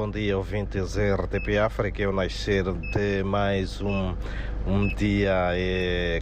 Bom dia, ouvintes RTP África. Eu nascer de mais um, um dia é,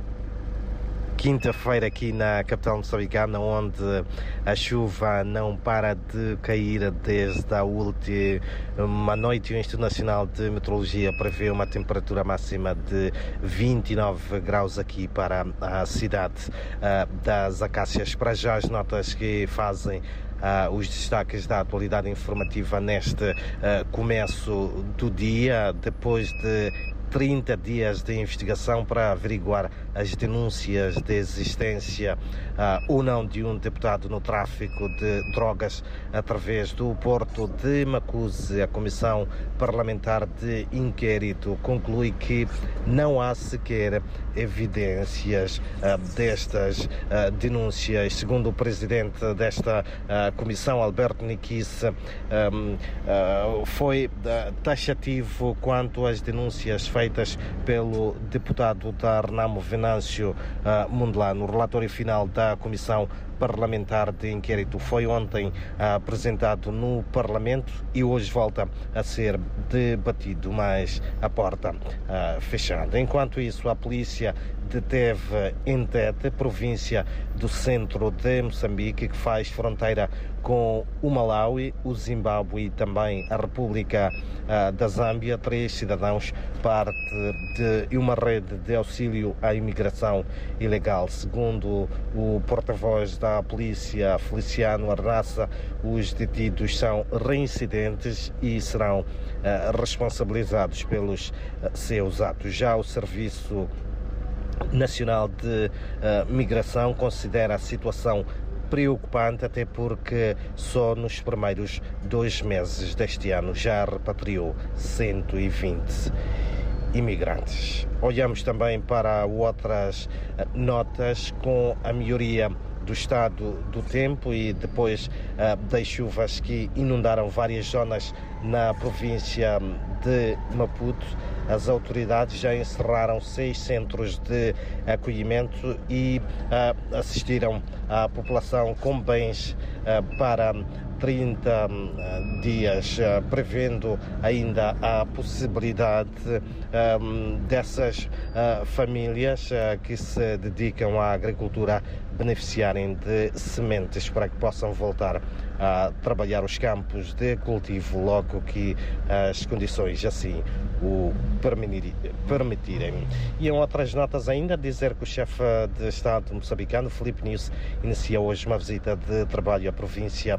quinta-feira aqui na capital moçambicana, onde a chuva não para de cair desde a última noite. O Instituto Nacional de Meteorologia prevê uma temperatura máxima de 29 graus aqui para a cidade uh, das Acácias. Para já, as notas que fazem Uh, os destaques da atualidade informativa neste uh, começo do dia, depois de 30 dias de investigação para averiguar as denúncias de existência uh, ou não de um deputado no tráfico de drogas através do porto de Macuse. A Comissão Parlamentar de Inquérito conclui que não há sequer evidências uh, destas uh, denúncias. Segundo o presidente desta comissão, Alberto Nikice, um, foi taxativo quanto às denúncias feitas pelo deputado da Renamo Venâncio uh, Mundelano. O relatório final da Comissão Parlamentar de Inquérito foi ontem uh, apresentado no Parlamento e hoje volta a ser debatido, mas a porta uh, fechada. Enquanto isso, a polícia deteve em Tete, província do centro de Moçambique, que faz fronteira com o Malawi, o Zimbábue e também a República uh, da Zâmbia, três cidadãos parte de uma rede de auxílio à imigração ilegal. Segundo o porta-voz da polícia, Feliciano Arraça, os detidos são reincidentes e serão uh, responsabilizados pelos uh, seus atos. Já o serviço Nacional de uh, Migração considera a situação preocupante, até porque só nos primeiros dois meses deste ano já repatriou 120 imigrantes. Olhamos também para outras eh, notas com a melhoria do estado do tempo e depois uh, das chuvas que inundaram várias zonas na província de Maputo. As autoridades já encerraram seis centros de acolhimento e uh, assistiram a população com bens uh, para 30 dias, prevendo ainda a possibilidade um, dessas uh, famílias uh, que se dedicam à agricultura beneficiarem de sementes para que possam voltar a trabalhar os campos de cultivo logo que as condições assim o permitirem. E em outras notas ainda, dizer que o chefe de Estado moçambicano, Felipe Nunes, inicia hoje uma visita de trabalho à província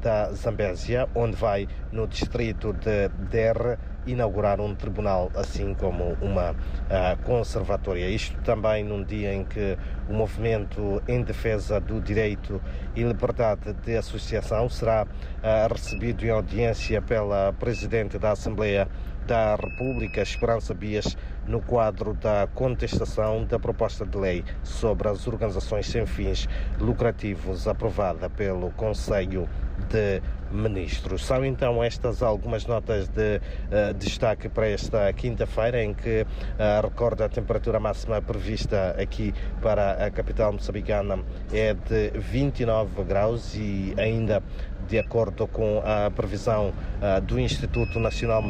da Zambésia, onde vai no distrito de Der inaugurar um tribunal, assim como uma uh, conservatória. Isto também num dia em que o movimento em defesa do direito e liberdade de associação será uh, recebido em audiência pela Presidente da Assembleia da República, Esperança Bias, no quadro da contestação da proposta de lei sobre as organizações sem fins lucrativos aprovada pelo Conselho de Ministros. São então estas algumas notas de uh, destaque para esta quinta-feira, em que uh, recorda a temperatura máxima prevista aqui para a capital moçambicana é de 29 graus e ainda de acordo com a previsão uh, do Instituto Nacional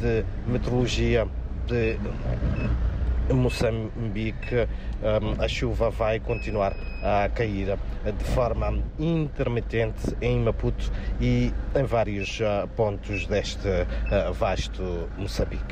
de Meteorologia de Moçambique, um, a chuva vai continuar a cair de forma intermitente em Maputo e em vários uh, pontos deste uh, vasto Moçambique.